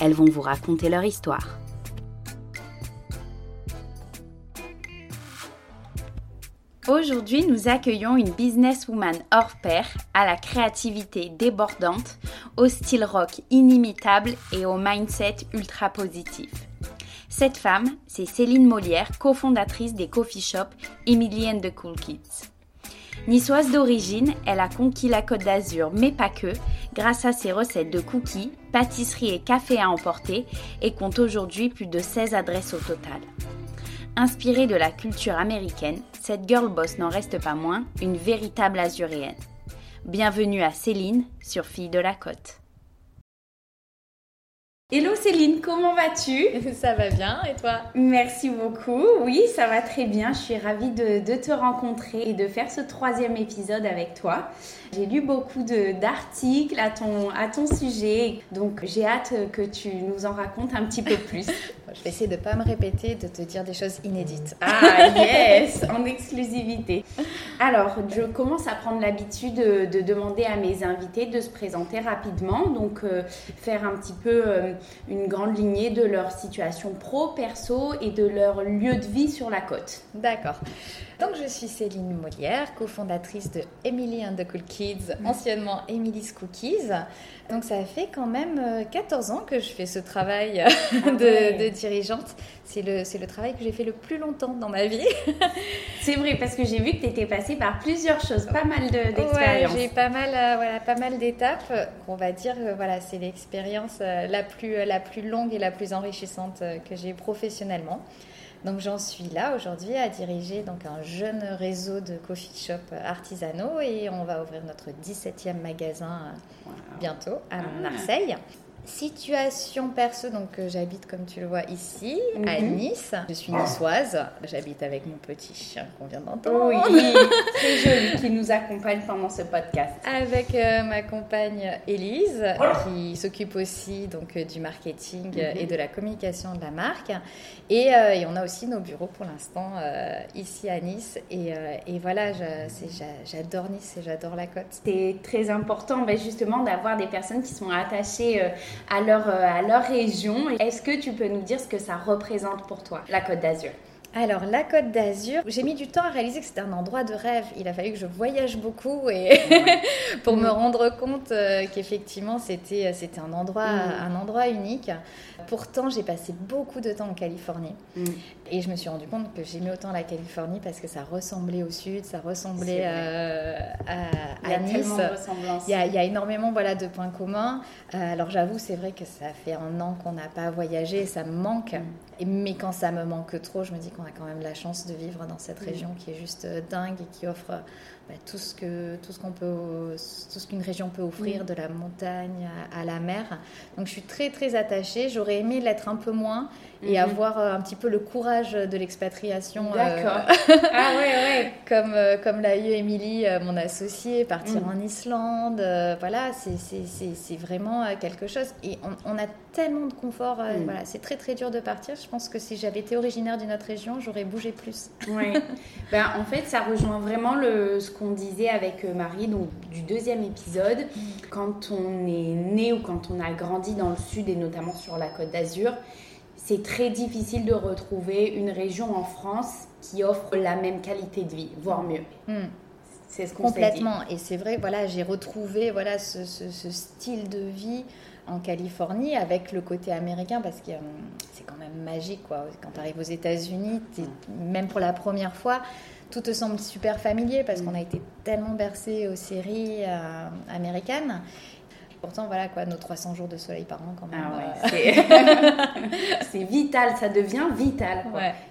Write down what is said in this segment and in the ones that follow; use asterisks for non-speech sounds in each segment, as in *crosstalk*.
elles vont vous raconter leur histoire. Aujourd'hui, nous accueillons une businesswoman hors pair, à la créativité débordante, au style rock inimitable et au mindset ultra positif. Cette femme, c'est Céline Molière, cofondatrice des coffee shops Emily and the Cool Kids. Niçoise d'origine, elle a conquis la Côte d'Azur, mais pas que, grâce à ses recettes de cookies, pâtisseries et cafés à emporter et compte aujourd'hui plus de 16 adresses au total. Inspirée de la culture américaine, cette girl boss n'en reste pas moins une véritable azuréenne. Bienvenue à Céline sur Fille de la Côte. Hello Céline, comment vas-tu? *laughs* Ça va bien et toi? Merci beaucoup. Oui, ça va très bien. Je suis ravie de, te rencontrer et de faire ce troisième épisode avec toi. J'ai lu beaucoup d'articles à ton, à ton sujet, donc j'ai hâte que tu nous en racontes un petit peu plus. *laughs* je vais essayer de ne pas me répéter, de te dire des choses inédites. Ah yes, en exclusivité. Alors, je commence à prendre l'habitude de, demander à mes invités de se présenter rapidement, donc euh, faire un petit peu euh, une grande lignée de leur situation pro, perso et de leur lieu de vie sur la côte. D'accord. Donc, je suis Céline Molière, cofondatrice de Emily and the Cool Kids, anciennement Emily's Cookies. Donc, ça fait quand même 14 euh, ans que je fais ce travail ah *laughs* de, dirigeante. C'est le, le travail que j'ai fait le plus longtemps dans ma vie. *laughs* C'est vrai, parce que j'ai vu que tu étais passée par plusieurs choses, pas mal d'expériences. j'ai pas mal, euh, voilà, pas mal d'étapes. On va dire que voilà, c'est l'expérience euh, la plus, la plus longue et la plus enrichissante que j'ai professionnellement. Donc j'en suis là aujourd'hui à diriger donc un jeune réseau de coffee shop artisanaux et on va ouvrir notre 17e magasin bientôt à ah. Marseille. Situation perso, donc euh, j'habite comme tu le vois ici, à mhm. Nice. Je suis niçoise. J'habite avec mon petit chien qu'on vient d'entendre. Oui, *laughs* très joli, qui nous accompagne pendant ce podcast. Avec euh, ma compagne Élise, qui s'occupe aussi donc euh, du marketing et mhm. de la communication de la marque. Et, on a aussi nos bureaux pour l'instant ici à Nice. Et, et voilà, j'adore Nice et j'adore la côte. C'est très important ben, justement d'avoir des personnes qui sont attachées à leur, euh, à leur région. Est-ce que tu peux nous dire ce que ça représente pour toi, la Côte d'Azur? Alors, la Côte d'Azur, j'ai mis du temps à réaliser que c'était un endroit de rêve. Il a fallu que je voyage beaucoup et *laughs* pour me rendre compte euh, qu'effectivement, c'était, euh, c'était un, endroit, mm. un endroit unique. Pourtant, j'ai passé beaucoup de temps en Californie mm. Et je me suis rendu compte que j'aimais autant la Californie parce que ça ressemblait au sud, ça ressemblait euh, à, à, Nice. Il y, a, il y a énormément voilà, de points communs. alors, j'avoue, c'est vrai que ça fait un an qu'on n'a pas voyagé, ça me manque. Mm. Mais quand ça me manque trop, je me dis qu'on a quand même la chance de vivre dans cette région qui est juste euh, dingue et qui offre bah, tout ce que tout ce qu'on peut tout ce qu'une région peut offrir de la montagne à, la mer. Donc je suis très très attachée. J'aurais aimé l'être un peu moins et mhm. avoir euh, un petit peu le courage de l'expatriation euh, d'accord. *laughs* Ah ouais ouais. comme comme l'a eu Émilie mon associée partir mhm. en Islande voilà c'est c'est vraiment quelque chose. Et on, on a tellement de confort mhm. voilà c'est très très dur de partir. Je pense que si j'avais été originaire d'une autre région j'aurais bougé plus. Oui *laughs* ben, en fait ça rejoint vraiment le qu'on disait avec euh, Marie donc, du deuxième épisode. Quand on est né ou quand on a grandi dans le sud et notamment sur la côte d'Azur, c'est très difficile de retrouver une région en France qui offre la même qualité de vie, voire mieux. Mm. C'est ce qu'on Complètement. Et c'est vrai, voilà, j'ai retrouvé voilà, ce, style de vie en Californie avec le côté américain parce que quand même magique. Quoi. Quand tu arrives aux États-Unis, même pour la première fois, tout te semble super familier parce qu'on a été tellement bercé aux séries euh, américaines. Pourtant, voilà quoi, nos 300 jours de soleil par an quand même. Ah euh. *laughs* c'est vital, ça devient vital.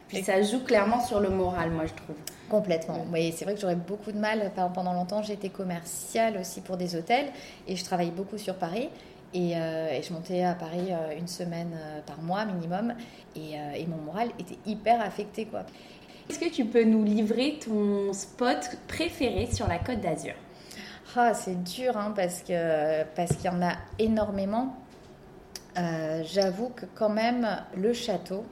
Puis ça joue clairement sur le moral, moi je trouve. Complètement. Oui, c'est vrai que j'aurais beaucoup de mal. Pendant longtemps, j'étais commerciale aussi pour des hôtels et je travaillais beaucoup sur Paris. Et, je montais à Paris une semaine par mois minimum. Et, et, mon moral était hyper affecté. quoi. Est-ce que tu peux nous livrer ton spot préféré sur la Côte d'Azur? Ah, C'est dur hein, parce qu'il parce qu'il y en a énormément. Euh, j'avoue que quand même le château,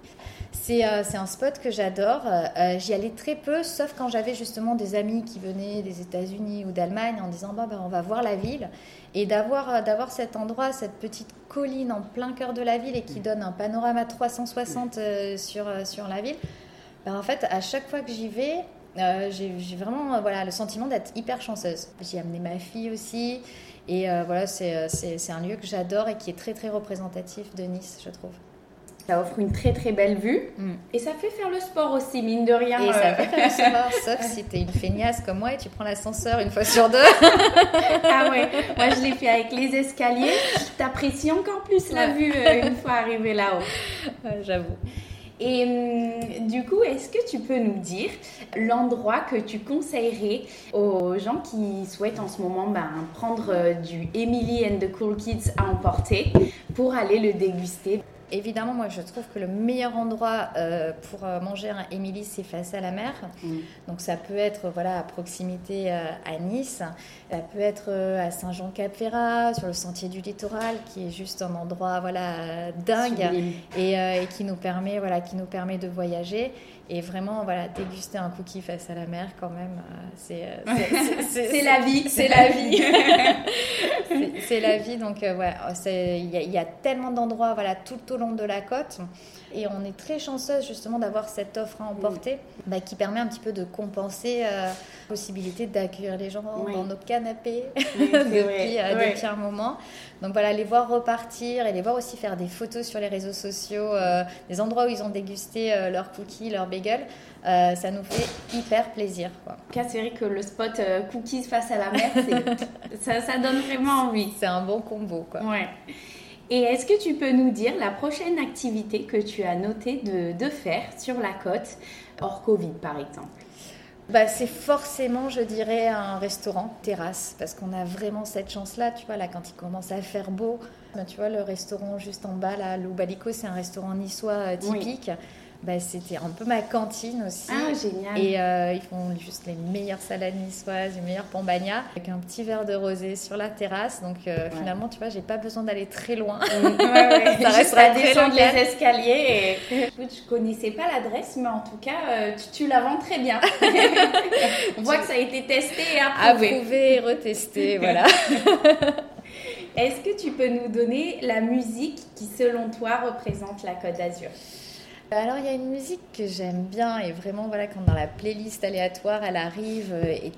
c'est euh, un spot que j'adore. Euh, j'y allais très peu, sauf quand j'avais justement des amis qui venaient des États-Unis ou d'Allemagne en disant bah, bah, on va voir la ville. Et d'avoir cet endroit, cette petite colline en plein cœur de la ville et qui donne un panorama 360 sur, sur la ville, bah, en fait, à chaque fois que j'y vais, euh, j'ai vraiment euh, voilà, le sentiment d'être hyper chanceuse. J'ai amené ma fille aussi. Et euh, voilà, c'est un lieu que j'adore et qui est très très représentatif de Nice, je trouve. Ça offre une très très belle vue mm. et ça fait faire le sport aussi, mine de rien. Et ça fait faire le *laughs* sport, sauf si t'es une feignasse comme moi et tu prends l'ascenseur une fois sur deux. *laughs* ah ouais, moi je l'ai fait avec les escaliers. T'apprécies encore plus la vue une fois arrivé là-haut. *laughs* J'avoue. Et hum, du coup, est-ce que tu peux nous dire l'endroit que tu conseillerais aux gens qui souhaitent en ce moment ben, prendre euh, du Emily and the Cool Kids à emporter pour aller le déguster? Évidemment, moi, je trouve que le meilleur endroit euh, pour euh, manger un Émilie, c'est face à la mer. Mm. Donc, ça peut être voilà, à proximité euh, à Nice, ça peut être à Saint-Jean-Cap-Ferrat, sur le sentier du littoral, qui est juste un endroit voilà, dingue et, et, qui, nous permet, voilà, qui nous permet de voyager. Et vraiment, voilà, déguster un cookie face à la mer, quand même, *laughs* c'est la vie. C'est la vie. c'est la vie. Donc, ouais, il y, y, a tellement d'endroits, voilà, tout au long de la côte. Et on est très chanceuse justement d'avoir cette offre à emporter bah, qui permet un petit peu de compenser euh, la possibilité d'accueillir les gens dans nos canapés *laughs* depuis, euh, depuis, un moment. Donc voilà, les voir repartir et les voir aussi faire des photos sur les réseaux sociaux, euh, des endroits où ils ont dégusté leurs cookies, leurs bagels. ça nous fait hyper plaisir. Quoi. C'est vrai que le spot cookies face à la mer, *laughs* ça, ça, donne vraiment envie. C'est un bon combo. Quoi. Ouais. Et est-ce que tu peux nous dire la prochaine activité que tu as noté de, faire sur la côte, hors Covid par exemple? Bah, c'est forcément, je dirais, un restaurant, terrasse, parce qu'on a vraiment cette chance-là, tu vois, là, quand il commence à faire beau, bah, tu vois, le restaurant juste en bas, là, Loubalico, c'est un restaurant niçois euh, typique. Bah, c'était un peu ma cantine aussi. Ah, génial. Et euh, ils font juste les meilleures salades niçoises, les meilleures pambagnas, avec un petit verre de rosé sur la terrasse. Donc euh, finalement, tu vois, j'ai pas besoin d'aller très loin. *laughs* Ouais, Ça reste à descendre les escaliers. Et... je connaissais pas l'adresse, mais en tout cas, euh, tu, la vends très bien. *laughs* On voit que ça a été testé et approuvé. Approuvé et retesté, *laughs* voilà. Est-ce que tu peux nous donner la musique qui, selon toi, représente la Côte d'Azur? Alors il y a une musique que j'aime bien et vraiment voilà quand dans la playlist aléatoire elle arrive euh, et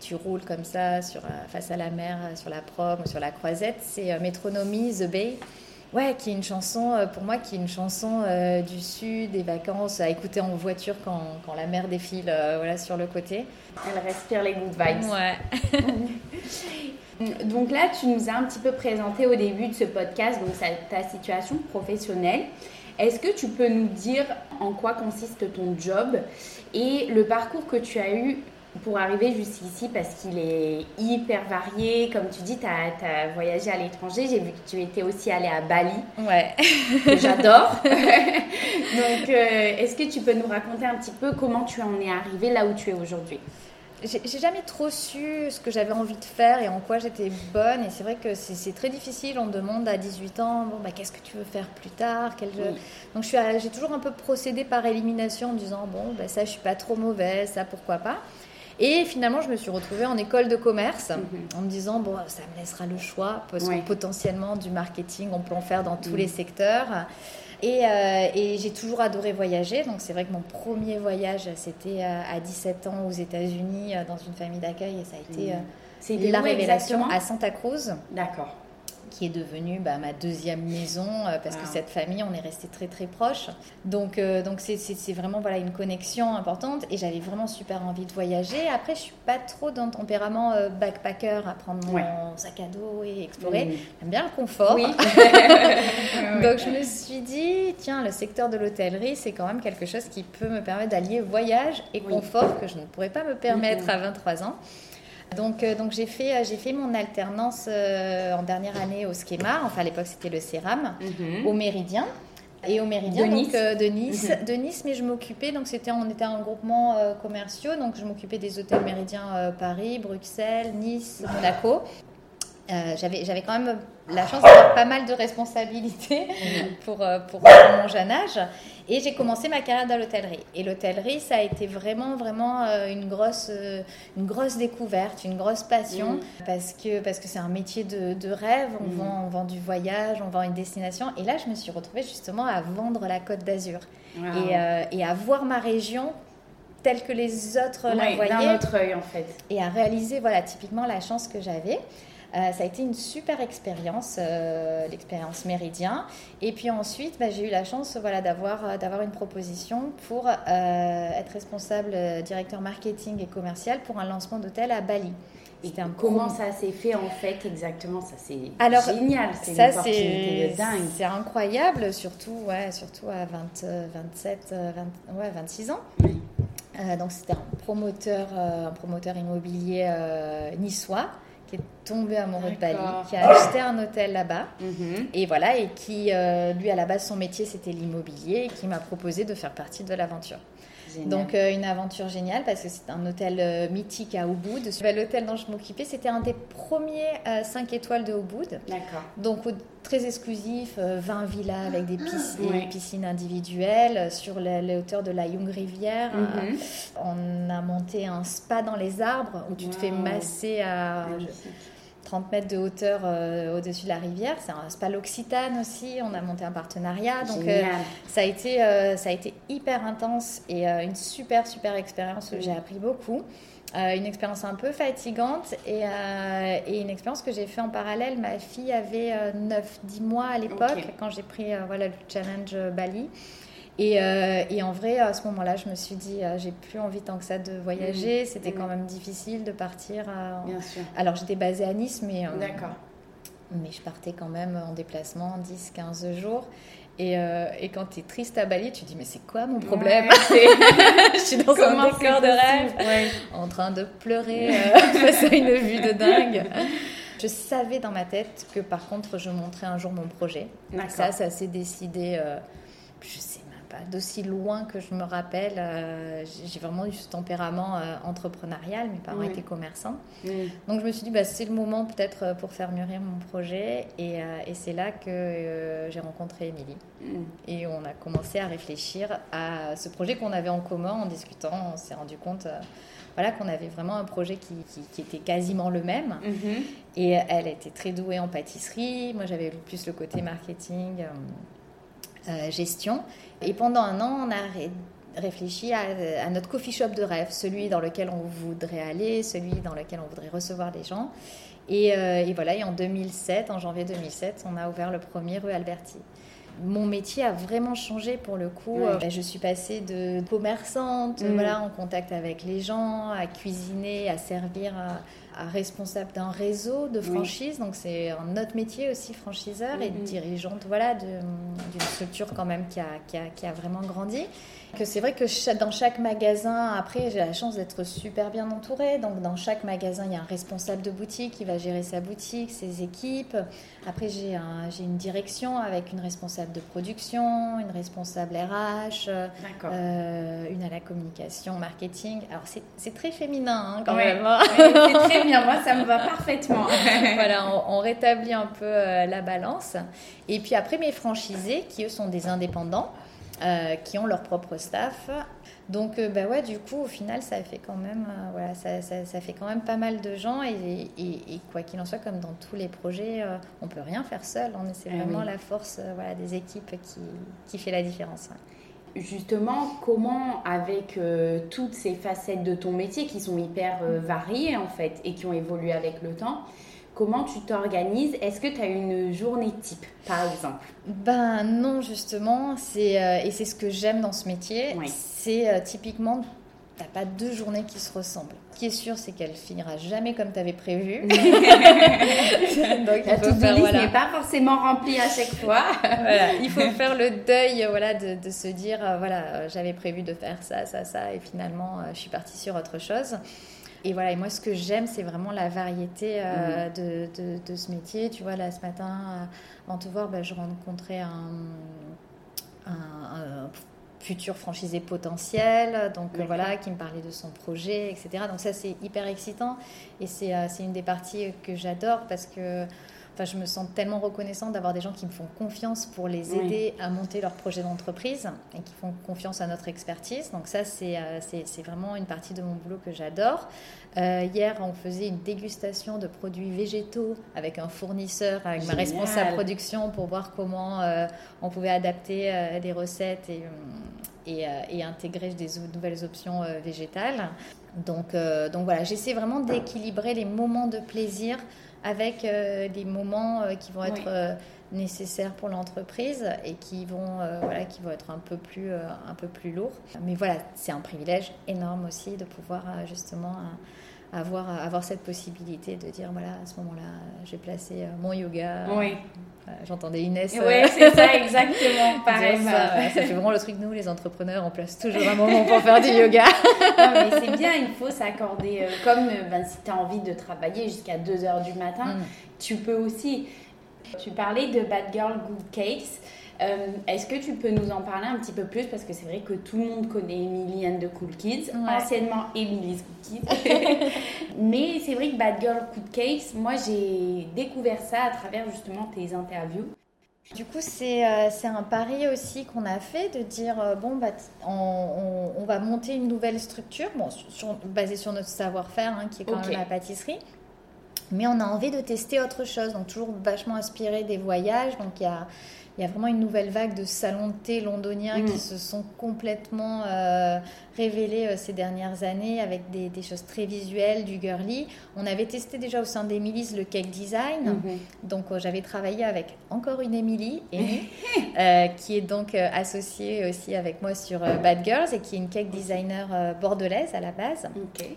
tu roules comme ça sur, euh, face à la mer euh, sur la prom ou sur la croisette, c'est Metronomy The Bay. Ouais, qui est une chanson, pour moi, qui est une chanson du sud, des vacances, à écouter en voiture quand, quand la mer défile voilà, sur le côté. Elle respire les good vibes. Ouais. *laughs* donc là, tu nous as un petit peu présenté au début de ce podcast donc, ta situation professionnelle. Est-ce que tu peux nous dire en quoi consiste ton job et le parcours que tu as eu pour arriver jusqu'ici? Parce qu'il est hyper varié. Comme tu dis, tu as, voyagé à l'étranger. J'ai vu que tu étais aussi allé à Bali. Ouais. J'adore. *laughs* Donc, euh, est-ce que tu peux nous raconter un petit peu comment tu en es arrivé là où tu es aujourd'hui? J'ai jamais trop su ce que j'avais envie de faire et en quoi j'étais bonne. Et c'est vrai que c'est très difficile. On demande à 18 ans, bon, bah, qu'est-ce que tu veux faire plus tard? Quel jeu? Donc j'ai toujours un peu procédé par élimination en disant, bon, bah, ça, je suis pas trop mauvaise, ça, pourquoi pas? Et finalement, je me suis retrouvée en école de commerce mhm. en me disant, bon, ça me laissera le choix, parce que potentiellement, du marketing, on peut en faire dans tous mhm. les secteurs. Euh, et, j'ai toujours adoré voyager. Donc c'est vrai que mon premier voyage, c'était euh, à 17 ans aux États-Unis euh, dans une famille d'accueil et ça a été la révélation à Santa Cruz. D'accord qui est devenue bah, ma deuxième maison euh, parce que cette famille, on est resté très très proches. Donc euh, donc c'est vraiment voilà une connexion importante et j'avais vraiment super envie de voyager. Après, je suis pas trop dans le tempérament euh, backpacker à prendre mon sac à dos et explorer. J'aime bien le confort. *laughs* donc je me suis dit tiens, le secteur de l'hôtellerie, c'est quand même quelque chose qui peut me permettre d'allier voyage et confort que je ne pourrais pas me permettre à 23 ans. Donc, donc j'ai fait, j'ai fait mon alternance en dernière année au Schema, enfin à l'époque c'était le CERAM, mhm. au Méridien. Et au Méridien, de Nice, de, Nice, mhm. de Nice, mais je m'occupais, donc c'était, on était un groupement commerciaux, donc je m'occupais des hôtels Méridien Paris, Bruxelles, Nice, Monaco. Euh, j'avais, quand même la chance d'avoir pas mal de responsabilités *laughs* pour, euh, pour, mon jeune âge. Et j'ai commencé ma carrière dans l'hôtellerie. Et l'hôtellerie, ça a été vraiment, vraiment euh, une grosse, une grosse découverte, une grosse passion. Mm. Parce, que, parce que c'est un métier de, de rêve. On, mm. vend, on vend du voyage, on vend une destination. Et là, je me suis retrouvée justement à vendre la Côte d'Azur. Et, et à voir ma région telle que les autres la voyaient. D'un autre œil, en fait. Et à réaliser, voilà, typiquement la chance que j'avais. Euh, ça a été une super expérience, euh, l'expérience Méridien. Et puis ensuite, bah, j'ai eu la chance voilà, d'avoir, euh, d'avoir une proposition pour être responsable directeur marketing et commercial pour un lancement d'hôtel à Bali. Et comment ça s'est fait en fait exactement? Ça c'est génial, c'est ça c'est dingue. C'est incroyable, surtout, ouais, surtout à 20, 27, ouais, 26 ans. donc c'était un promoteur, un promoteur immobilier niçois qui est tombé amoureux de Bali, qui a acheté un hôtel là-bas. Mhm. Et voilà, et qui, euh, lui, à la base, son métier, c'était l'immobilier, et qui m'a proposé de faire partie de l'aventure. Donc euh, une aventure géniale parce que c'est un hôtel euh, mythique à Ubud. L'hôtel dont je m'occupais, c'était un des premiers 5 étoiles de Ubud. D'accord. Donc très exclusif, 20 villas avec des piscines, piscines individuelles sur la, hauteur de la Young Rivière. Mhm. on a monté un spa dans les arbres où tu te fais masser à... 30 mètres de hauteur euh, au-dessus de la rivière. C'est un spa l'Occitane aussi. On a monté un partenariat. Donc, euh, ça, a été, euh, ça a été hyper intense et une super, super expérience où j'ai appris beaucoup. une expérience un peu fatigante et, et une expérience que j'ai fait en parallèle. Ma fille avait 9-10 mois à l'époque quand j'ai pris voilà, le challenge Bali. Euh, et, en vrai, à ce moment-là, je me suis dit, euh, j'ai plus envie tant que ça de voyager. Mm. C'était quand même difficile de partir. Bien sûr. Alors, j'étais basée à Nice, mais. Euh, D'accord. Mais je partais quand même en déplacement 10-15 jours. Et, et, quand tu es triste à Bali, tu te dis mais c'est quoi mon problème? *laughs* Je suis dans un décor de rêve, en train de pleurer *laughs* face à une vue de dingue. Je savais dans ma tête que par contre je montrais un jour mon projet. Ça, ça s'est décidé, je sais d'aussi loin que je me rappelle. Euh, j'ai vraiment eu ce tempérament euh, entrepreneurial. Mes parents étaient commerçants. Donc je me suis dit, bah, c'est le moment peut-être euh, pour faire mûrir mon projet. Et, et c'est là que j'ai rencontré Émilie. Mm. Et on a commencé à réfléchir à ce projet qu'on avait en commun en discutant. On s'est rendu compte voilà, qu'on avait vraiment un projet qui, qui, était quasiment le même. Mm-hmm. Et elle était très douée en pâtisserie. Moi, j'avais plus le côté marketing. Euh, gestion. Et pendant un an, on a réfléchi à, notre coffee shop de rêve, celui dans lequel on voudrait aller, celui dans lequel on voudrait recevoir des gens. Et, euh, voilà, et en 2007, en janvier 2007, on a ouvert le premier rue Alberti. Mon métier a vraiment changé pour le coup. Euh, je suis passée de commerçante, mm. voilà, en contact avec les gens, à cuisiner, à servir responsable d'un réseau de franchise. Donc c'est un autre métier aussi, franchiseur et mm-hmm. dirigeante voilà, d'une structure quand même qui a, qui a, qui a vraiment grandi que c'est vrai que dans chaque magasin, après, j'ai la chance d'être super bien entourée. Donc, dans chaque magasin, il y a un responsable de boutique qui va gérer sa boutique, ses équipes. Après, j'ai un, une direction avec une responsable de production, une responsable RH, euh, une à la communication, marketing. Alors, c'est très féminin hein, quand même. Hein. c'est très bien. Moi, ça me va parfaitement. *laughs* voilà, on, rétablit un peu euh, la balance. Et puis après, mes franchisés, qui eux sont des indépendants. Euh, qui ont leur propre staff. Donc, euh, bah ouais, du coup, au final, ça fait quand même, euh, voilà, ça, ça, fait quand même pas mal de gens. Et, et, quoi qu'il en soit, comme dans tous les projets, on peut rien faire seul. C'est eh vraiment la force voilà, des équipes qui, qui fait la différence. Justement, comment, avec toutes ces facettes de ton métier qui sont hyper variées en fait et qui ont évolué avec le temps, Comment tu t'organises? Est-ce que tu as une journée type, par exemple? Ben non, justement. C'est, euh, et c'est ce que j'aime dans ce métier. C'est euh, typiquement, tu n'as pas deux journées qui se ressemblent. Ce qui est sûr, c'est qu'elle finira jamais comme tu avais prévu. *laughs* Donc, La to n'est pas forcément remplie à chaque fois. *laughs* il faut faire le deuil voilà, de, de se dire, euh, voilà, j'avais prévu de faire ça, ça, ça, et finalement, je suis partie sur autre chose. et voilà, et moi ce que j'aime, c'est vraiment la variété euh, de, de, ce métier. Tu vois, là ce matin, euh, avant de te voir, bah, je rencontrais un, un, futur franchisé potentiel, donc voilà, qui me parlait de son projet, etc. Donc ça c'est hyper excitant et c'est une des parties que j'adore parce que Enfin, je me sens tellement reconnaissante d'avoir des gens qui me font confiance pour les aider à monter leur projet d'entreprise et qui font confiance à notre expertise. Donc ça, c'est euh, vraiment une partie de mon boulot que j'adore. Euh, hier, on faisait une dégustation de produits végétaux avec un fournisseur, avec ma responsable production pour voir comment euh, on pouvait adapter des recettes et, et, et, intégrer des nouvelles options végétales. Donc, donc voilà, j'essaie vraiment d'équilibrer les moments de plaisir avec euh, des moments euh, qui vont être euh, nécessaires pour l'entreprise et qui vont, voilà, qui vont être un peu, plus, un peu plus lourds. Mais voilà, c'est un privilège énorme aussi de pouvoir justement avoir, avoir cette possibilité de dire voilà, à ce moment-là, j'ai placé mon yoga. Oui. J'entendais Inès. Oui, c'est ça, exactement. *laughs* Pareil. Ça, ça, fait vraiment le truc, nous, les entrepreneurs, on place toujours un moment pour faire du yoga. *laughs* *laughs* non, mais c'est bien, il faut s'accorder. Euh, comme euh, ben, si tu as envie de travailler jusqu'à 2 h du matin, mm. tu peux aussi. Tu parlais de Bad Girl Good Case. Euh, est-ce que tu peux nous en parler un petit peu plus? Parce que c'est vrai que tout le monde connaît Emily and the Cool Kids, anciennement Emily's Cool Kids. *laughs* Mais c'est vrai que Bad Girl Cool Case, moi j'ai découvert ça à travers justement tes interviews. Du coup, c'est euh, un pari aussi qu'on a fait de dire euh, bon, bah, on, on, va monter une nouvelle structure, bon, basée sur notre savoir-faire, hein, qui est quand même la pâtisserie. Mais on a envie de tester autre chose, donc toujours vachement inspiré des voyages. Donc il y a il y a vraiment une nouvelle vague de salons de thé londoniens qui mm. se sont complètement euh, révélés euh, ces dernières années avec des, choses très visuelles, du girly. On avait testé déjà au sein d'Emily's le cake design. Mm-hmm. Donc euh, j'avais travaillé avec encore une Emily, *laughs* qui est donc associée aussi avec moi sur Bad Girls et qui est une cake designer bordelaise à la base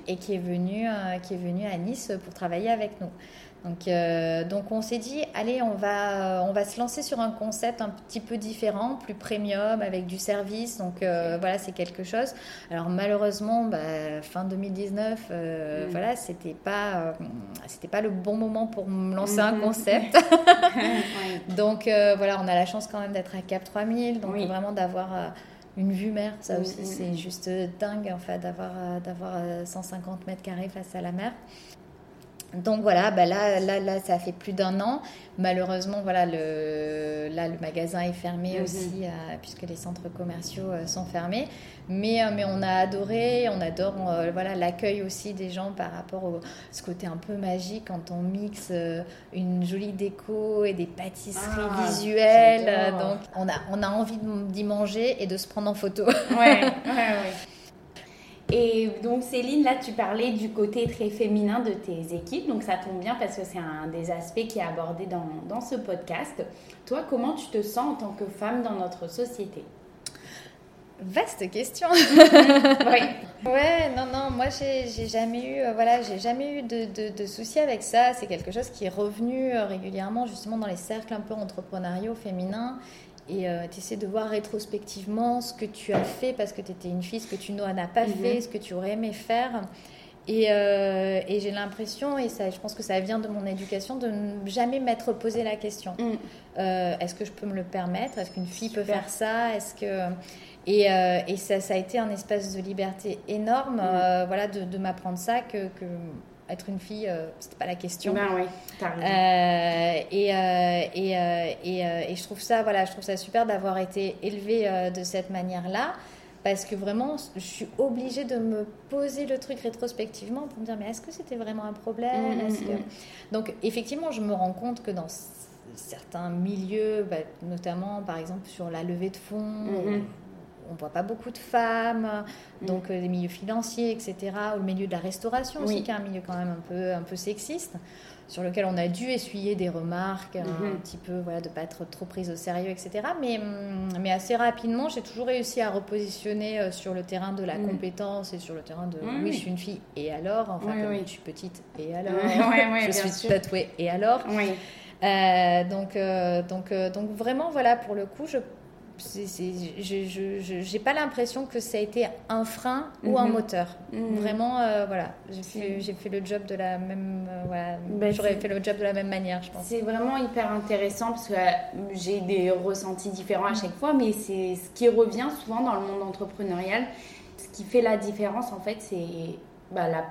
et qui est, venue, qui est venue à Nice pour travailler avec nous. Donc, euh, donc on s'est dit, allez, on va, on va se lancer sur un concept un petit peu différent, plus premium, avec du service. Donc euh, voilà, c'est quelque chose. Alors malheureusement, bah, fin 2019, euh, mm. voilà, c'était pas, c'était pas le bon moment pour me lancer un mm-hmm. concept. *laughs* *laughs* donc voilà, on a la chance quand même d'être à Cap 3000, donc vraiment d'avoir une vue mer, ça aussi, mm-hmm. c'est juste dingue en fait d'avoir d'avoir 150 mètres carrés face à la mer. Donc voilà, bah là, là, là, ça fait plus d'un an. Malheureusement, voilà, le, là, le magasin est fermé mhm. aussi, euh, puisque les centres commerciaux euh, sont fermés. Mais, euh, mais on a adoré, on adore voilà, l'accueil aussi des gens par rapport à ce côté un peu magique quand on mixe une jolie déco et des pâtisseries ah, visuelles. Donc on a, on a envie d'y manger et de se prendre en photo. Ouais, *laughs* ouais, ouais. Et donc Céline, là tu parlais du côté très féminin de tes équipes, donc ça tombe bien parce que c'est un des aspects qui est abordé dans, dans ce podcast. Toi, comment tu te sens en tant que femme dans notre société? Vaste question. *laughs* oui. Ouais, non, non, moi j'ai jamais eu, euh, voilà, j'ai jamais eu de, de, de, soucis avec ça. C'est quelque chose qui est revenu euh, régulièrement justement dans les cercles un peu entrepreneuriaux féminins et euh, tu essaies de voir rétrospectivement ce que tu as fait parce que tu étais une fille, ce que tu n'as pas mhm. fait, ce que tu aurais aimé faire. Et, euh, et j'ai l'impression, et ça, je pense que ça vient de mon éducation, de ne jamais m'être posé la question. Mm. Euh, est-ce que je peux me le permettre? Est-ce qu'une fille peut faire ça? Est-ce que et, et ça, ça, a été un espace de liberté énorme, mm. voilà, de, de m'apprendre ça que, que être une fille, euh, c'était pas la question. Ben oui, euh, et, euh, et, et, je trouve ça, voilà, je trouve ça super d'avoir été élevée de cette manière-là, parce que vraiment, je suis obligée de me poser le truc rétrospectivement pour me dire, mais est-ce que c'était vraiment un problème? Mm, mm, mm. Donc, effectivement, je me rends compte que dans certains milieux, bah, notamment par exemple sur la levée de fonds, on voit pas beaucoup de femmes, mm. donc euh, des milieux financiers, etc., ou le milieu de la restauration aussi, qui est un milieu quand même un peu, un peu sexiste, sur lequel on a dû essuyer des remarques, un mm-hmm. petit peu, voilà, de pas être trop prise au sérieux, etc. Mais, mm, mais assez rapidement, j'ai toujours réussi à repositionner euh, sur le terrain de la mm. compétence et sur le terrain de oui, je suis une fille, et alors, enfin, comme je suis petite, et alors, *laughs* je suis tatouée, et alors? Euh, donc, donc, donc vraiment, voilà, pour le coup, je je n'ai pas l'impression que ça a été un frein ou un mhm. moteur. Mhm. Vraiment, euh, voilà, j'ai fait, fait, le job de la même, euh, ben, j'aurais fait le job de la même manière, je pense. C'est vraiment hyper intéressant parce que euh, j'ai des ressentis différents à chaque fois, mais c'est ce qui revient souvent dans le monde entrepreneurial. Ce qui fait la différence, en fait, c'est bah, la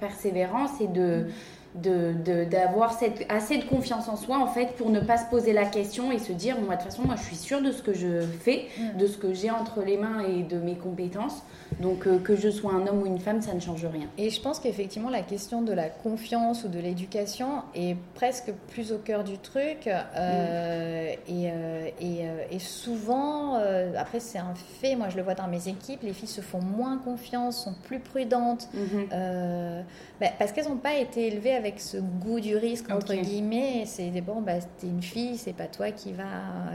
persévérance et de d'avoir assez de confiance en soi en fait pour ne pas se poser la question et se dire moi de toute façon moi je suis sûre de ce que je fais mm. de ce que j'ai entre les mains et de mes compétences donc euh, que je sois un homme ou une femme ça ne change rien et je pense qu'effectivement la question de la confiance ou de l'éducation est presque plus au cœur du truc euh, et, euh, et, et, souvent après c'est un fait moi je le vois dans mes équipes les filles se font moins confiance sont plus prudentes mm-hmm. bah, parce qu'elles n'ont pas été élevées avec ce goût du risque, entre guillemets. C'est bon, bah, t'es une fille, c'est pas toi qui va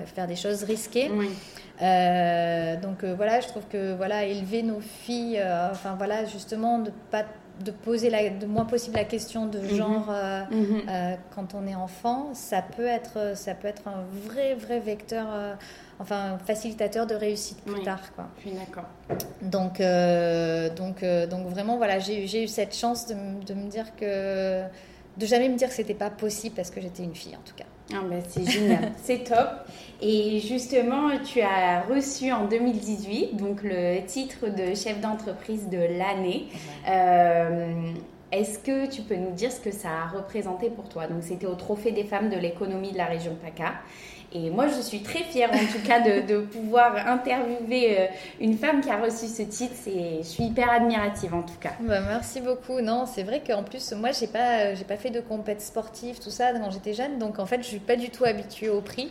faire des choses risquées. Euh, donc euh, voilà, je trouve que voilà, élever nos filles, euh, enfin voilà, justement, de pas de poser la, de moins possible la question de mhm. genre mhm. quand on est enfant, ça peut être, ça peut être un vrai, vrai vecteur enfin facilitateur de réussite plus tard. Quoi. Je suis d'accord. Donc, donc, donc vraiment, voilà, j'ai eu cette chance de, de, me dire que de jamais me dire que c'était pas possible parce que j'étais une fille en tout cas. Ah ben c'est génial, *laughs* c'est top. Et justement, tu as reçu en 2018 donc le titre de chef d'entreprise de l'année. Euh, est-ce que tu peux nous dire ce que ça a représenté pour toi? Donc c'était au Trophée des femmes de l'économie de la région PACA. Et moi, je suis très fière en tout cas de, pouvoir interviewer euh, une femme qui a reçu ce titre. Je suis hyper admirative en tout cas. Bah, merci beaucoup. Non, c'est vrai qu'en plus, moi, j'ai pas, j'ai pas fait de compète sportive, tout ça quand j'étais jeune. Donc en fait, je suis pas du tout habituée au prix.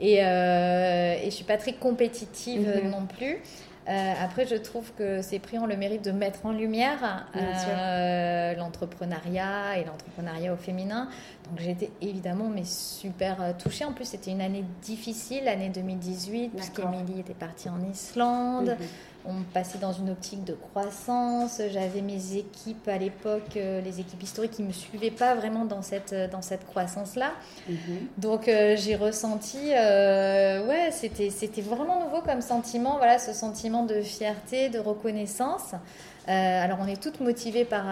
Et, euh, et je suis pas très compétitive mhm. non plus. Euh, après, je trouve que ces prix ont le mérite de mettre en lumière euh, l'entrepreneuriat et l'entrepreneuriat au féminin. Donc été évidemment mais super euh, touchée. En plus, c'était une année difficile, l'année 2018, puisqu'Emilie était partie en Islande. Mhm on passait dans une optique de croissance. J'avais mes équipes à l'époque, euh, les équipes historiques, qui ne me suivaient pas vraiment dans cette, euh, dans cette croissance-là. Mhm. Donc euh, j'ai ressenti, ouais, c'était, c'était vraiment nouveau comme sentiment, voilà, ce sentiment de fierté, de reconnaissance. Alors on est toutes motivées par,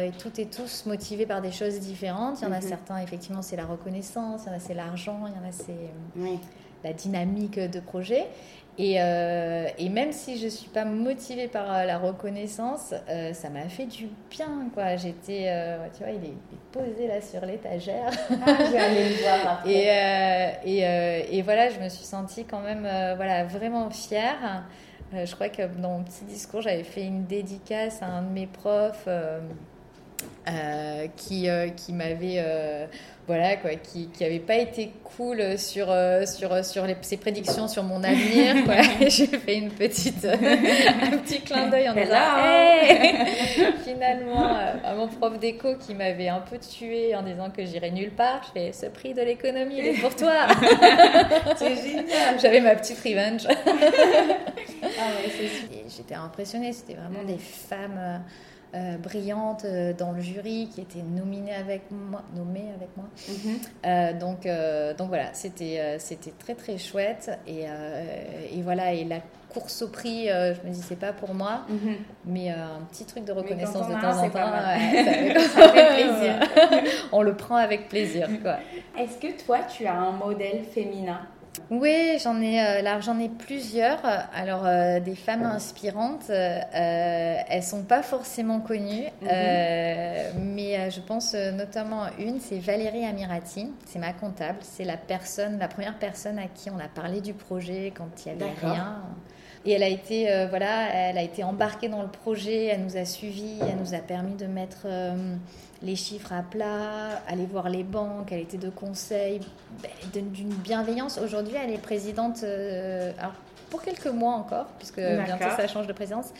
et toutes et tous motivés par des choses différentes. Il y en a mhm. certains, effectivement, c'est la reconnaissance, il y en a c'est l'argent, il y en a c'est la dynamique de projet. Euh, et, même si je ne suis pas motivée par euh, la reconnaissance, euh, ça m'a fait du bien. quoi. J'étais, tu vois, il est, posé là sur l'étagère. Ah, le voir *laughs* Et, et, et, voilà, je me suis sentie quand même voilà, vraiment fière. Je crois que dans mon petit discours, j'avais fait une dédicace à un de mes profs qui, qui m'avait voilà quoi, qui qui pas été cool sur euh, sur sur ses prédictions sur mon avenir. *laughs* *laughs* J'ai fait une petite euh, un petit clin d'œil en disant *laughs* finalement euh, à mon prof d'éco qui m'avait un peu tué en disant que j'irais nulle part. Je fais ce prix de l'économie il est pour toi. c'est génial. J'avais ma petite revenge. ah J'étais impressionnée. C'était vraiment des femmes euh, brillante euh, dans le jury qui était nominée avec moi, nommée avec moi. Mhm. Euh, donc, donc voilà, c'était c'était très très chouette et, et, voilà et la course au prix, je me dis c'est pas pour moi, mhm. mais un petit truc de reconnaissance de temps en temps, *laughs* ça, fait plaisir. *laughs* on le prend avec plaisir. Est-ce que toi tu as un modèle féminin? Oui, j'en ai, euh, j'en ai plusieurs. Alors, euh, des femmes inspirantes, euh, elles sont pas forcément connues, mhm. mais je pense notamment à une, c'est Valérie Amirati. C'est ma comptable. C'est la personne, la première personne à qui on a parlé du projet quand il y avait rien. Et elle a été, voilà, elle a été embarquée dans le projet. Elle nous a suivis. Elle nous a permis de mettre les chiffres à plat, aller voir les banques, elle était de conseil, ben, d'une bienveillance. Aujourd'hui, elle est présidente, euh, pour quelques mois encore, puisque bientôt ça change de présidence,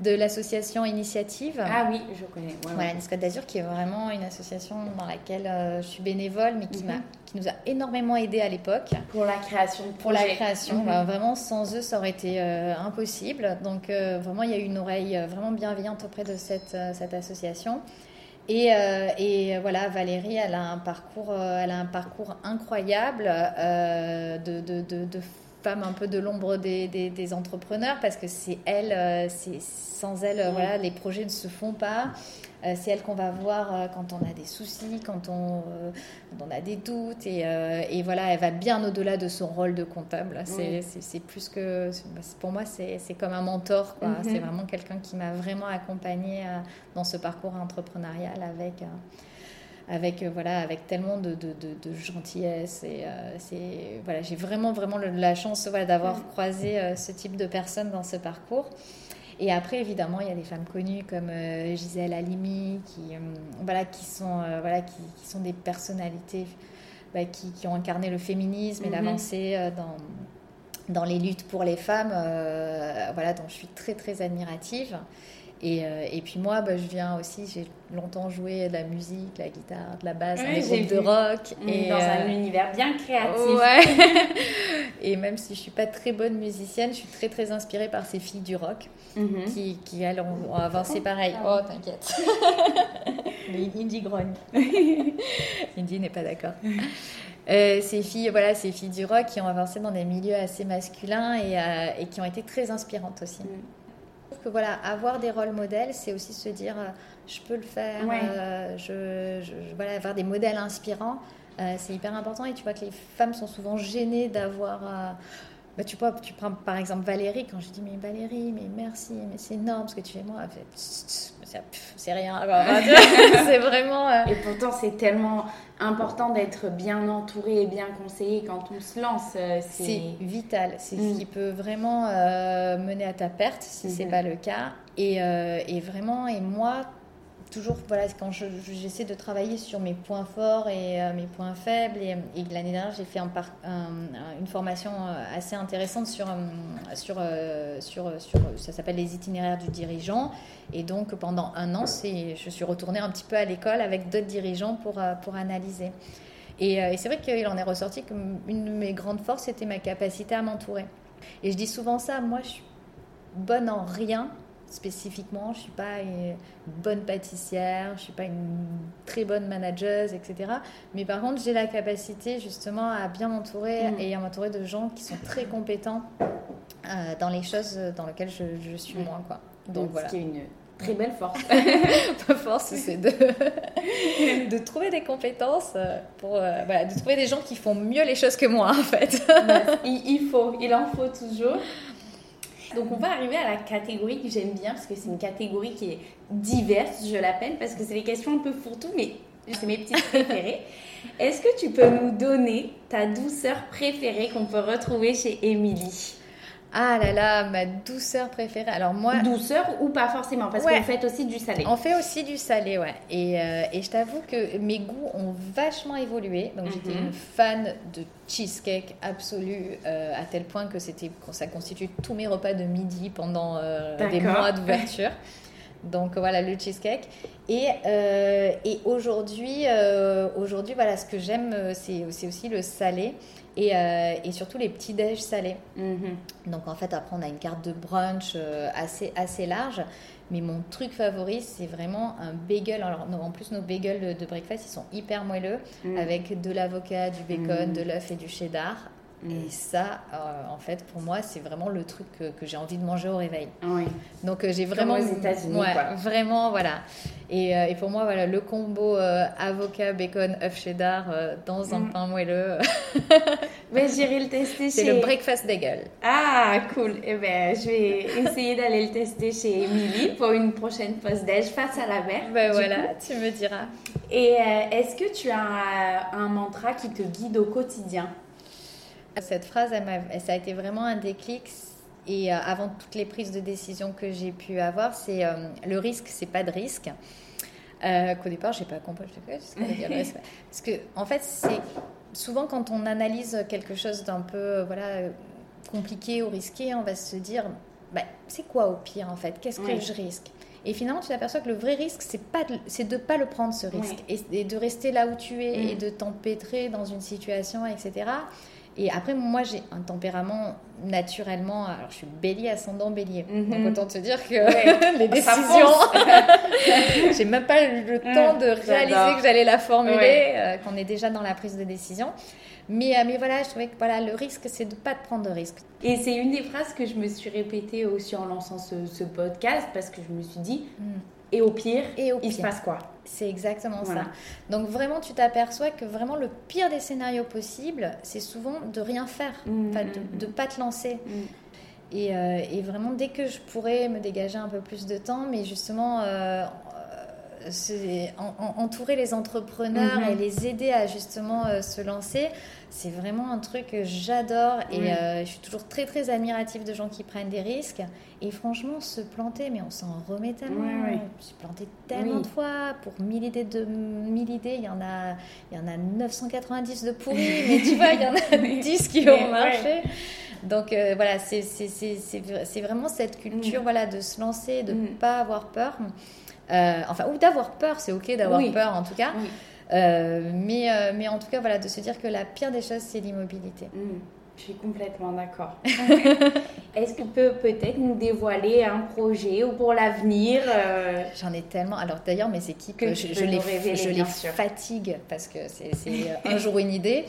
de l'association Initiative. Ah oui, je connais. voilà, Côte d'Azur, qui est vraiment une association dans laquelle euh, je suis bénévole, mais qui, m'a, mhm. qui nous a énormément aidé à l'époque. Pour la création Pour la création. Mhm. Bah, vraiment, sans eux, ça aurait été euh, impossible. Donc, vraiment, il y a eu une oreille vraiment bienveillante auprès de cette, cette association. Et, euh, et, voilà, Valérie, elle a un parcours, euh, elle a un parcours incroyable euh, de, de, de, femme un peu de l'ombre des, des, entrepreneurs parce que c'est elle, c'est sans elle, voilà, les projets ne se font pas. Euh, c'est elle qu'on va voir euh, quand on a des soucis, quand on, euh, on a des doutes. Et, et, voilà, elle va bien au-delà de son rôle de comptable. C'est plus que. Pour moi, c'est comme un mentor. Mhm. C'est vraiment quelqu'un qui m'a vraiment accompagnée dans ce parcours entrepreneurial avec avec voilà avec tellement de, de, de, gentillesse et c'est voilà j'ai vraiment vraiment la chance voilà, d'avoir mhm. croisé ce type de personnes dans ce parcours et après, évidemment, il y a des femmes connues comme euh, Gisèle Halimi, qui, euh, voilà, qui, sont, euh, voilà, qui, sont des personnalités bah, qui, qui, ont incarné le féminisme et mhm. l'avancée dans, dans les luttes pour les femmes, voilà, dont je suis très, très admirative. Et, et, puis moi, bah, je viens aussi, j'ai longtemps joué de la musique, la guitare, de la basse, des groupes de rock. Mm, et, dans un univers bien créatif. Ouais. *laughs* *laughs* et même si je suis pas très bonne musicienne, je suis très très inspirée par ces filles du rock. Mhm. qui, qui, elles, ont, avancé *laughs* pareil. Oh, t'inquiète. Indy grogne. Indy n'est pas d'accord. Euh, ces filles, voilà, ces filles du rock qui ont avancé dans des milieux assez masculins et, euh, et qui ont été très inspirantes aussi. Mm. Que voilà, avoir des rôles modèles, c'est aussi se dire, euh, je peux le faire. je, je, voilà, avoir des modèles inspirants, c'est hyper important. Et tu vois que les femmes sont souvent gênées d'avoir bah, tu, vois, tu prends par exemple Valérie, quand je dis mais Valérie, mais merci, mais c'est énorme ce que tu fais moi, c'est rien. *laughs* c'est vraiment. Euh, et pourtant, c'est tellement important d'être bien entouré et bien conseillé quand on se lance. Euh, c'est vital. C'est ce mm. qui peut vraiment euh, mener à ta perte si ce n'est mm-hmm. pas le cas. Et, et vraiment, et moi, toujours, voilà, quand j'essaie de travailler sur mes points forts et euh, mes points faibles, et, l'année dernière, j'ai fait un, une formation euh, assez intéressante sur, euh, sur, sur, sur ça s'appelle les itinéraires du dirigeant. Et donc, pendant un an, je suis retournée un petit peu à l'école avec d'autres dirigeants pour, pour analyser. Et, et c'est vrai qu'il en est ressorti qu'une de mes grandes forces, c'était ma capacité à m'entourer. Et je dis souvent ça, moi, je suis bonne en rien, spécifiquement. Je suis pas une bonne pâtissière, je suis pas une très bonne manageuse, etc. Mais par contre, j'ai la capacité justement à bien m'entourer mm. et à m'entourer de gens qui sont très compétents euh, dans les choses dans lesquelles je, suis mm. moi. Quoi. Donc, voilà. Ce qui est une très belle force. *laughs* *laughs* Ma force, c'est de, *laughs* de trouver des compétences euh, pour euh, voilà, de trouver des gens qui font mieux les choses que moi en fait. il, faut, il en faut toujours. Donc on va arriver à la catégorie que j'aime bien parce que c'est une catégorie qui est diverse, je l'appelle, parce que c'est des questions un peu fourre-tout, mais c'est mes petites préférées. Est-ce que tu peux nous donner ta douceur préférée qu'on peut retrouver chez Émilie? Ah là là, ma douceur préférée. Alors moi. Douceur ou pas forcément, parce qu'on fait aussi du salé. On fait aussi du salé, ouais. Et, euh, et je t'avoue que mes goûts ont vachement évolué. Donc j'étais mhm. une fan de cheesecake absolue, euh, à tel point que c'était, ça constitue tous mes repas de midi pendant euh, des mois d'ouverture. Donc voilà le cheesecake. Et, et aujourd'hui, voilà, ce que j'aime, c'est aussi le salé. Euh, et, surtout les petits déj salés. Mhm. Donc en fait, après, on a une carte de brunch euh, assez, assez large. Mais mon truc favori, c'est vraiment un bagel. Alors, en plus, nos bagels de, breakfast, ils sont hyper moelleux, mhm. avec de l'avocat, du bacon, mhm. de l'œuf et du cheddar. Et ça, euh, en fait, pour moi, c'est vraiment le truc que, j'ai envie de manger au réveil. Oui. Donc, j'ai vraiment. Comme aux États-Unis. Ouais, vraiment, voilà. Euh, et, pour moi, voilà, le combo euh, avocat, bacon, œuf cheddar euh, dans un mm. pain moelleux. *laughs* Mais j'irai le tester chez. C'est le breakfast bagel. Ah, cool. Eh ben, je vais essayer d'aller le tester chez Émilie pour une prochaine post déj face à la mer. Ben voilà, tu me diras. Et est-ce que tu as un mantra qui te guide au quotidien? Cette phrase, ça a été vraiment un déclic et avant toutes les prises de décision que j'ai pu avoir, c'est le risque, c'est pas de risque. Euh, qu'au départ, je n'ai pas compris ce que *laughs* Parce que, en fait, c'est souvent quand on analyse quelque chose d'un peu voilà, compliqué ou risqué, on va se dire bah, c'est quoi au pire en fait? Qu'est-ce que je risque? Et finalement, tu t'aperçois que le vrai risque, c'est pas c'est de pas le prendre ce risque et, de rester là où tu es et mm. de t'empêtrer dans une situation, etc. Et après, moi, j'ai un tempérament naturellement. Alors, je suis bélier, ascendant bélier. Mhm. Donc, autant te dire que *laughs* les décisions. *laughs* j'ai même pas le temps de réaliser que j'allais la formuler, euh, qu'on est déjà dans la prise de décision. Mais, euh, mais voilà, je trouvais que voilà, le risque, c'est de ne pas prendre de risque. Et c'est une des phrases que je me suis répétée aussi en lançant ce, podcast parce que je me suis dit, mm. et au pire, et au il se passe quoi? C'est exactement ça. Donc vraiment, tu t'aperçois que vraiment le pire des scénarios possibles, c'est souvent de rien faire, mm, de ne pas te lancer. Et, euh, et, vraiment, dès que je pourrais me dégager un peu plus de temps, mais justement, euh, entourer les entrepreneurs mhm. et les aider à justement euh, se lancer, c'est vraiment un truc que j'adore et euh, je suis toujours très très admirative de gens qui prennent des risques. Et franchement, se planter, mais on s'en remet tellement. Je suis plantée tellement de fois pour 1000 idées de 1000 idées, il y en a il y en a 990 de pourris, *laughs* mais tu vois, il y en a 10 qui ont marché. Donc euh, voilà, c'est vraiment cette culture mm. voilà, de se lancer, de ne mm. pas avoir peur. Euh, enfin, ou d'avoir peur, c'est ok d'avoir peur en tout cas. Euh, mais, euh, mais en tout cas, voilà, de se dire que la pire des choses, c'est l'immobilité. Mm. Je suis complètement d'accord. *laughs* *laughs* Est-ce que tu peux peut-être nous dévoiler un projet ou pour l'avenir J'en ai tellement. Alors d'ailleurs, mes équipes, que je, je, les, je les fatigue parce que c'est *laughs* un jour une idée.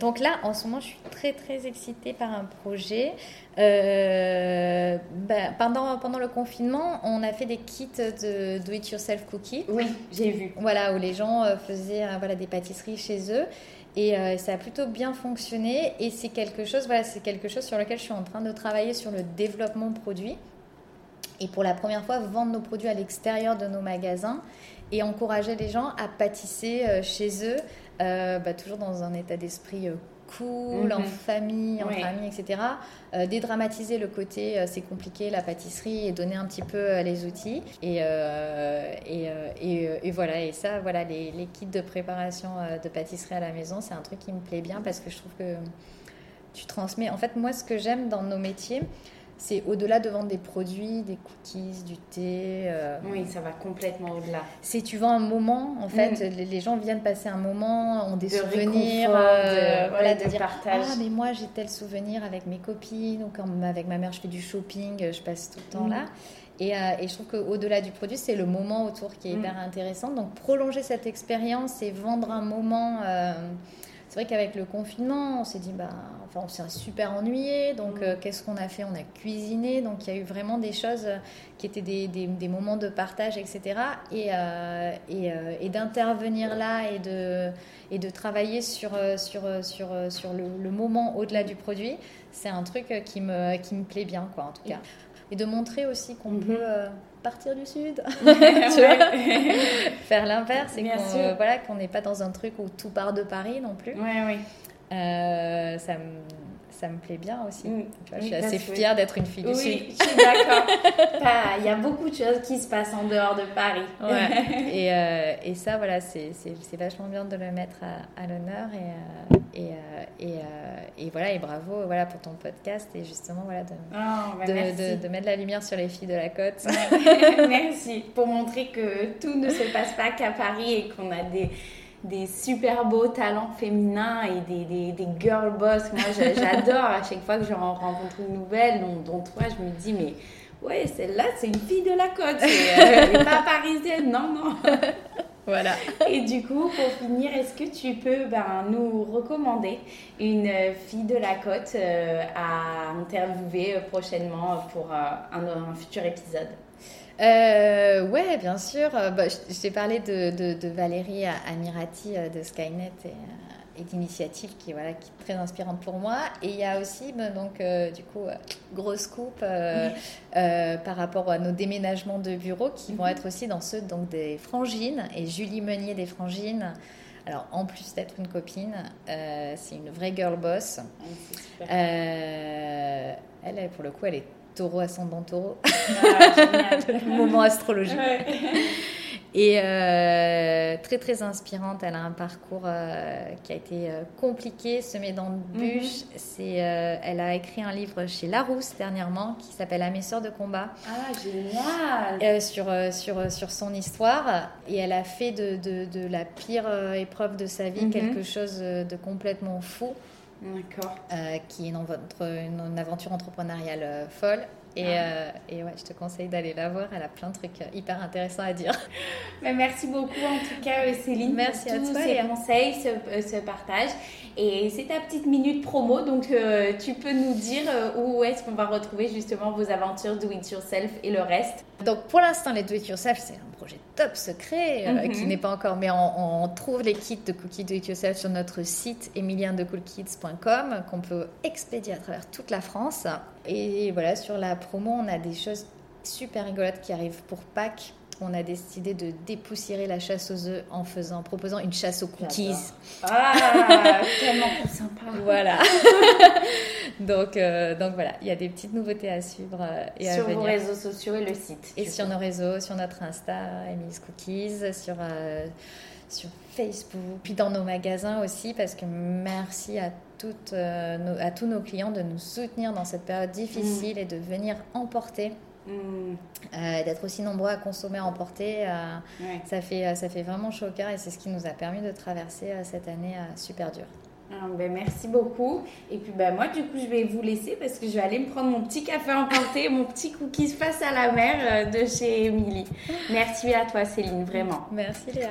donc là, en ce moment, je suis très très excitée par un projet. Euh, ben, pendant, pendant le confinement, on a fait des kits de do-it-yourself cookies. Oui, j'ai vu. Voilà, où les gens euh, faisaient euh, voilà, des pâtisseries chez eux. Et ça a plutôt bien fonctionné. Et c'est quelque chose, voilà, c'est quelque chose sur lequel je suis en train de travailler sur le développement produit. Et pour la première fois, vendre nos produits à l'extérieur de nos magasins et encourager les gens à pâtisser chez eux, bah, toujours dans un état d'esprit cool, en mhm. famille, entre amis, etc. Euh, dédramatiser le côté euh, c'est compliqué, la pâtisserie, et donner un petit peu euh, les outils. Et, et, voilà, et ça, voilà, les, les, kits de préparation de pâtisserie à la maison, c'est un truc qui me plaît bien parce que je trouve que tu transmets. En fait, moi, ce que j'aime dans nos métiers, c'est au-delà de vendre des produits, des cookies, du thé. Euh, oui, ça va complètement au-delà. C'est tu vends un moment, en fait, mm. les, gens viennent passer un moment, ont des souvenirs, euh, de, voilà, de, dire partage. ah mais moi j'ai tel souvenir avec mes copines ou quand avec ma mère je fais du shopping, je passe tout le temps mm. là. Et, euh, et, je trouve qu'au-delà du produit, c'est le moment autour qui est mm. hyper intéressant. Donc prolonger cette expérience et vendre un moment c'est vrai qu'avec le confinement, on s'est dit, bah, enfin, on s'est super ennuyé. Donc, mm. euh, qu'est-ce qu'on a fait? On a cuisiné. Donc, il y a eu vraiment des choses qui étaient des, des, moments de partage, etc. Et, euh, et, euh, et d'intervenir là et de, et de travailler sur, sur, sur, sur le, moment au-delà du produit, c'est un truc qui me, qui me plaît bien, quoi, en tout cas. Et de montrer aussi qu'on mm-hmm. peut partir du sud, *laughs* *laughs* faire l'inverse et qu'on euh, voilà, qu'on n'est pas dans un truc où tout part de Paris non plus. Ouais, oui. Euh, ça me ça me plaît bien aussi. Mm. je suis assez fière d'être une fille du Sud. Oui, je suis d'accord. Il y a beaucoup de choses qui se passent en dehors de Paris. Ouais. *laughs* et, euh, et, ça, voilà, c'est vachement bien de le mettre à, l'honneur. Et, et, et, et, voilà, et bravo voilà, pour ton podcast et justement voilà, de, oh, bah, de, de, mettre la lumière sur les filles de la côte. *laughs* merci. Pour montrer que tout ne se passe pas qu'à Paris et qu'on a des des super beaux talents féminins et des, des, des girl boss. Moi, *laughs* j'adore à chaque fois que je rencontre une nouvelle, dont, toi, je me dis, mais ouais, celle-là, c'est une fille de la côte. *laughs* Elle n'est pas parisienne, non, non. *laughs* Voilà. Et du coup, pour finir, est-ce que tu peux ben, nous recommander une fille de la côte euh, à interviewer prochainement pour euh, un, futur épisode? Euh, ouais, bien sûr. Euh, bah, je, t'ai parlé de, de, Valérie Amirati euh, de Skynet et, et d'initiative qui, voilà, qui est très inspirante pour moi. Et il y a aussi, bah, donc, du coup, grosse coupe par rapport à nos déménagements de bureaux qui vont mhm. être aussi dans ceux donc, des Frangines. Et Julie Meunier des Frangines. Alors, en plus d'être une copine, c'est une vraie girl boss. Ah, elle, pour le coup, elle est taureau ascendant taureau. Ah, *laughs* Moment astrologique. Et euh, très très inspirante, elle a un parcours euh, qui a été euh, compliqué, semé d'embûches. Mhm. C'est, elle a écrit un livre chez Larousse dernièrement qui s'appelle À mes sœurs de combat. Ah génial sur, sur, sur son histoire. Et elle a fait de, de, de la pire épreuve de sa vie mhm. quelque chose de complètement fou. D'accord. Euh, qui est une, une, aventure entrepreneuriale euh, folle. Et, euh, et, ouais, je te conseille d'aller la voir. Elle a plein de trucs hyper intéressants à dire. Mais *laughs* merci beaucoup en tout cas, Céline. Merci pour à tous toi. ces conseils, ce, ce, partage. Et c'est ta petite minute promo, donc tu peux nous dire où est-ce qu'on va retrouver justement vos aventures do it yourself et le reste. Donc pour l'instant, les do it yourself, c'est un projet top secret mm -hmm. qui n'est pas encore, mais on, on, trouve les kits de cookies do it yourself sur notre site emiliendecoolkids.com qu'on peut expédier à travers toute la France. Et voilà, sur la promo, on a des choses super rigolotes qui arrivent pour Pâques. On a décidé de dépoussiérer la chasse aux œufs en faisant, proposant une chasse aux cookies. Ah, tellement sympa. Voilà. *laughs* donc, euh, donc voilà, il y a des petites nouveautés à suivre euh, et sur à venir. vos réseaux sociaux et le site. Et sur nos réseaux, sur notre Insta, Emily's Cookies, sur euh, sur Facebook, puis dans nos magasins aussi, parce que merci à, toutes, nos, à tous nos clients de nous soutenir dans cette période difficile mmh. et de venir emporter. Mmh. Euh, d'être aussi nombreux à consommer à emporter, euh, ouais. ça, fait, ça fait vraiment chaud au cœur et c'est ce qui nous a permis de traverser cette année super dure. Ah, ben, merci beaucoup. Et puis ben, moi, du coup, je vais vous laisser parce que je vais aller me prendre mon petit café emporté, mon petit cookies face à la mer de chez Émilie. Merci à toi, Céline, vraiment. Merci, Léa.